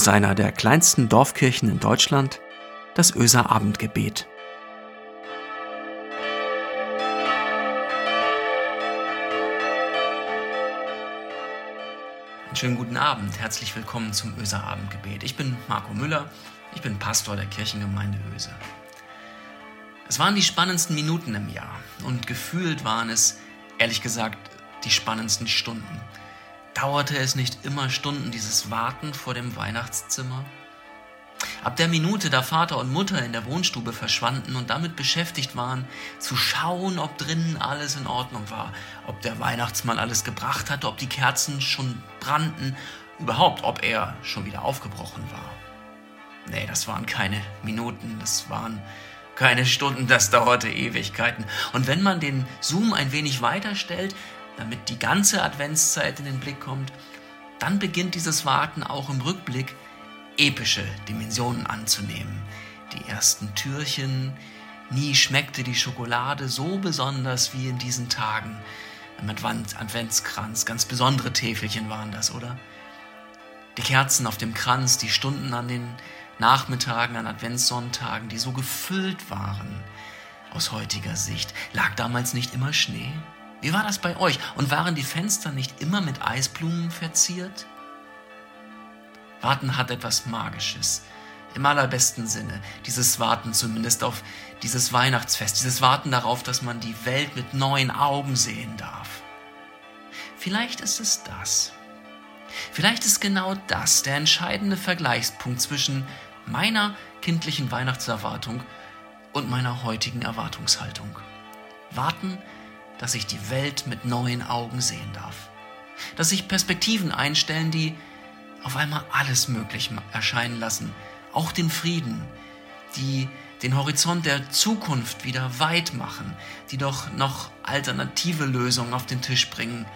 aus einer der kleinsten Dorfkirchen in Deutschland, das Öser Abendgebet. Einen schönen guten Abend, herzlich willkommen zum Öser Abendgebet. Ich bin Marco Müller, ich bin Pastor der Kirchengemeinde Öse. Es waren die spannendsten Minuten im Jahr und gefühlt waren es, ehrlich gesagt, die spannendsten Stunden. Dauerte es nicht immer Stunden dieses Warten vor dem Weihnachtszimmer? Ab der Minute, da Vater und Mutter in der Wohnstube verschwanden und damit beschäftigt waren, zu schauen, ob drinnen alles in Ordnung war, ob der Weihnachtsmann alles gebracht hatte, ob die Kerzen schon brannten, überhaupt, ob er schon wieder aufgebrochen war. Nee, das waren keine Minuten, das waren keine Stunden, das dauerte Ewigkeiten. Und wenn man den Zoom ein wenig weiter stellt, damit die ganze Adventszeit in den Blick kommt, dann beginnt dieses Warten auch im Rückblick epische Dimensionen anzunehmen. Die ersten Türchen, nie schmeckte die Schokolade so besonders wie in diesen Tagen. Im Adventskranz, ganz besondere Täfelchen waren das, oder? Die Kerzen auf dem Kranz, die Stunden an den Nachmittagen, an Adventssonntagen, die so gefüllt waren. Aus heutiger Sicht lag damals nicht immer Schnee. Wie war das bei euch? Und waren die Fenster nicht immer mit Eisblumen verziert? Warten hat etwas Magisches. Im allerbesten Sinne. Dieses Warten zumindest auf dieses Weihnachtsfest. Dieses Warten darauf, dass man die Welt mit neuen Augen sehen darf. Vielleicht ist es das. Vielleicht ist genau das der entscheidende Vergleichspunkt zwischen meiner kindlichen Weihnachtserwartung und meiner heutigen Erwartungshaltung. Warten dass ich die Welt mit neuen Augen sehen darf. Dass sich Perspektiven einstellen, die auf einmal alles möglich erscheinen lassen, auch den Frieden, die den Horizont der Zukunft wieder weit machen, die doch noch alternative Lösungen auf den Tisch bringen.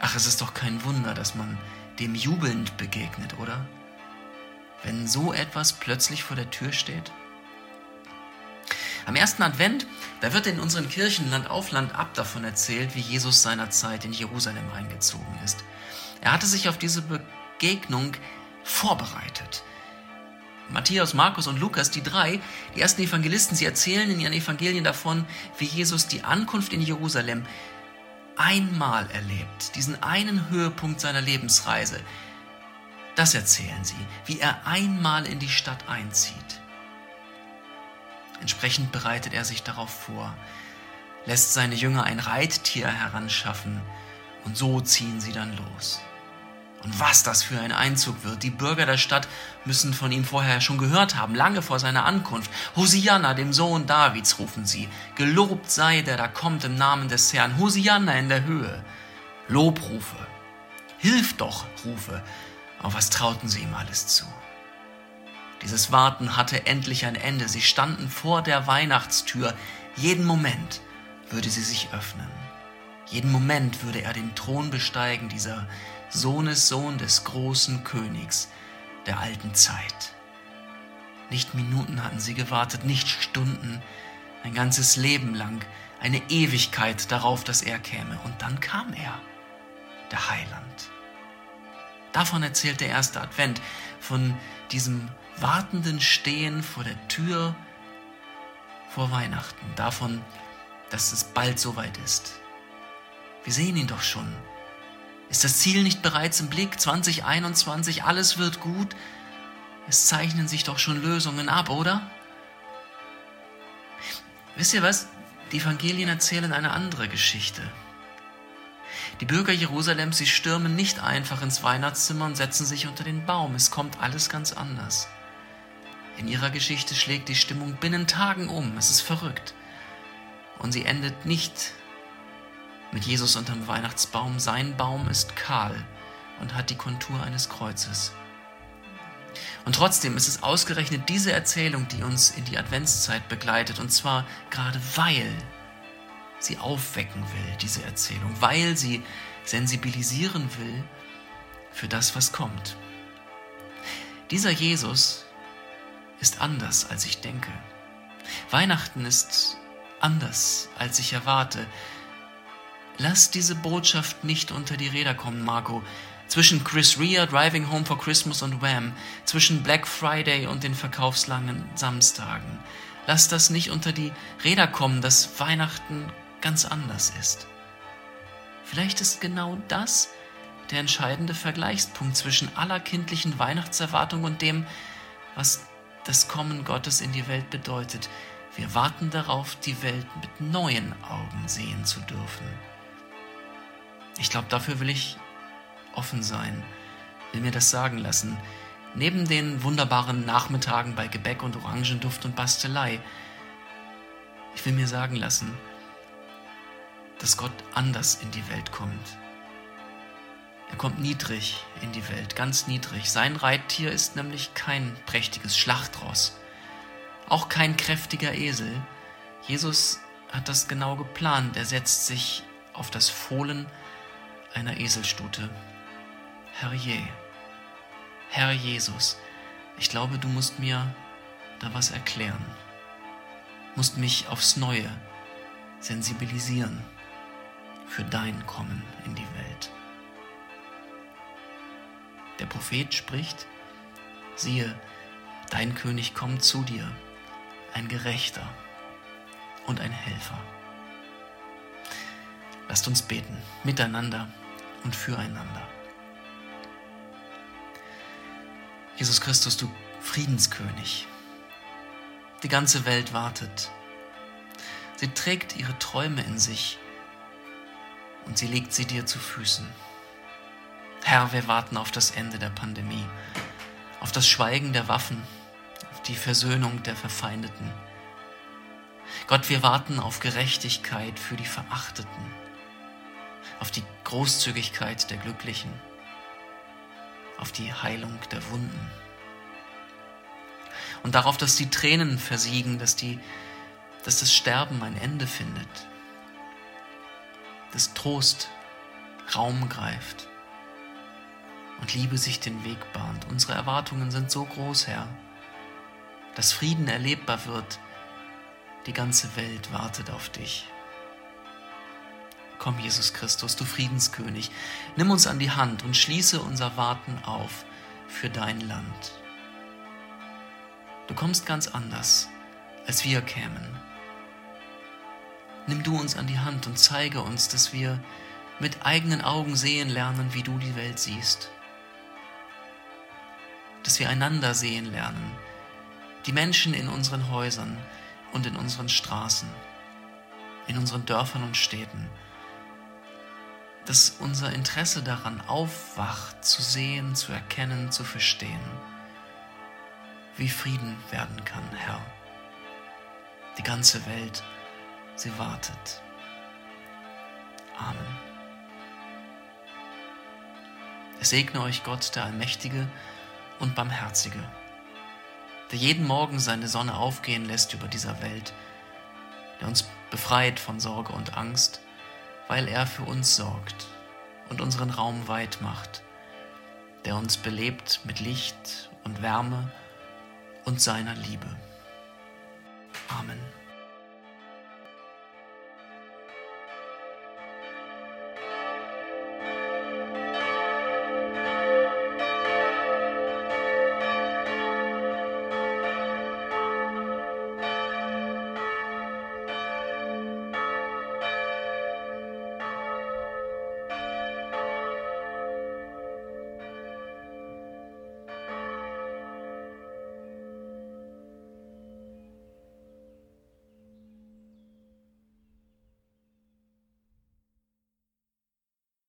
Ach, es ist doch kein Wunder, dass man dem jubelnd begegnet, oder? Wenn so etwas plötzlich vor der Tür steht? Am ersten Advent, da wird in unseren Kirchen Land auf Land ab davon erzählt, wie Jesus seinerzeit in Jerusalem eingezogen ist. Er hatte sich auf diese Begegnung vorbereitet. Matthäus, Markus und Lukas, die drei, die ersten Evangelisten, sie erzählen in ihren Evangelien davon, wie Jesus die Ankunft in Jerusalem einmal erlebt, diesen einen Höhepunkt seiner Lebensreise. Das erzählen sie, wie er einmal in die Stadt einzieht. Entsprechend bereitet er sich darauf vor, lässt seine Jünger ein Reittier heranschaffen und so ziehen sie dann los. Und was das für ein Einzug wird. Die Bürger der Stadt müssen von ihm vorher schon gehört haben, lange vor seiner Ankunft. Hosianna, dem Sohn Davids, rufen sie. Gelobt sei der da kommt im Namen des Herrn. Hosianna in der Höhe. Lobrufe. Hilf doch, Rufe. Auf was trauten sie ihm alles zu? Dieses Warten hatte endlich ein Ende. Sie standen vor der Weihnachtstür. Jeden Moment würde sie sich öffnen. Jeden Moment würde er den Thron besteigen, dieser Sohnessohn des großen Königs der alten Zeit. Nicht Minuten hatten sie gewartet, nicht Stunden, ein ganzes Leben lang, eine Ewigkeit darauf, dass er käme. Und dann kam er, der Heiland. Davon erzählt der erste Advent, von diesem wartenden Stehen vor der Tür vor Weihnachten, davon, dass es bald soweit ist. Wir sehen ihn doch schon. Ist das Ziel nicht bereits im Blick? 2021, alles wird gut. Es zeichnen sich doch schon Lösungen ab, oder? Wisst ihr was? Die Evangelien erzählen eine andere Geschichte. Die Bürger Jerusalems, sie stürmen nicht einfach ins Weihnachtszimmer und setzen sich unter den Baum. Es kommt alles ganz anders. In ihrer Geschichte schlägt die Stimmung binnen Tagen um. Es ist verrückt. Und sie endet nicht mit Jesus unterm Weihnachtsbaum. Sein Baum ist kahl und hat die Kontur eines Kreuzes. Und trotzdem ist es ausgerechnet diese Erzählung, die uns in die Adventszeit begleitet. Und zwar gerade weil sie aufwecken will, diese Erzählung, weil sie sensibilisieren will für das, was kommt. Dieser Jesus ist anders, als ich denke. Weihnachten ist anders, als ich erwarte. Lass diese Botschaft nicht unter die Räder kommen, Marco. zwischen Chris Rea, Driving Home for Christmas und Wham, zwischen Black Friday und den verkaufslangen Samstagen. Lass das nicht unter die Räder kommen, dass Weihnachten ganz anders ist. Vielleicht ist genau das der entscheidende Vergleichspunkt zwischen aller kindlichen Weihnachtserwartung und dem, was das Kommen Gottes in die Welt bedeutet. Wir warten darauf, die Welt mit neuen Augen sehen zu dürfen. Ich glaube, dafür will ich offen sein, will mir das sagen lassen. Neben den wunderbaren Nachmittagen bei Gebäck und Orangenduft und Bastelei, ich will mir sagen lassen, dass Gott anders in die Welt kommt. Er kommt niedrig in die Welt, ganz niedrig. Sein Reittier ist nämlich kein prächtiges Schlachtross, auch kein kräftiger Esel. Jesus hat das genau geplant. Er setzt sich auf das Fohlen einer Eselstute. Herr je, Herr Jesus, ich glaube, du musst mir da was erklären, musst mich aufs Neue sensibilisieren für dein Kommen in die Welt. Der Prophet spricht, siehe, dein König kommt zu dir, ein Gerechter und ein Helfer. Lasst uns beten, miteinander und füreinander. Jesus Christus, du Friedenskönig. Die ganze Welt wartet. Sie trägt ihre Träume in sich und sie legt sie dir zu Füßen. Herr, wir warten auf das Ende der Pandemie, auf das Schweigen der Waffen, auf die Versöhnung der Verfeindeten. Gott, wir warten auf Gerechtigkeit für die Verachteten, auf die Großzügigkeit der Glücklichen auf die Heilung der Wunden. Und darauf, dass die Tränen versiegen, dass, die, dass das Sterben ein Ende findet, dass Trost Raum greift und Liebe sich den Weg bahnt. Unsere Erwartungen sind so groß, Herr, dass Frieden erlebbar wird. Die ganze Welt wartet auf dich. Komm, Jesus Christus, du Friedenskönig, nimm uns an die Hand und schließe unser Warten auf für dein Land. Du kommst ganz anders, als wir kämen. Nimm du uns an die Hand und zeige uns, dass wir mit eigenen Augen sehen lernen, wie du die Welt siehst. Dass wir einander sehen lernen, die Menschen in unseren Häusern und in unseren Straßen, in unseren Dörfern und Städten dass unser Interesse daran aufwacht, zu sehen, zu erkennen, zu verstehen, wie Frieden werden kann, Herr. Die ganze Welt, sie wartet. Amen. Es segne euch Gott, der Allmächtige und Barmherzige, der jeden Morgen seine Sonne aufgehen lässt über dieser Welt, der uns befreit von Sorge und Angst, weil er für uns sorgt und unseren Raum weit macht, der uns belebt mit Licht und Wärme und seiner Liebe. Amen.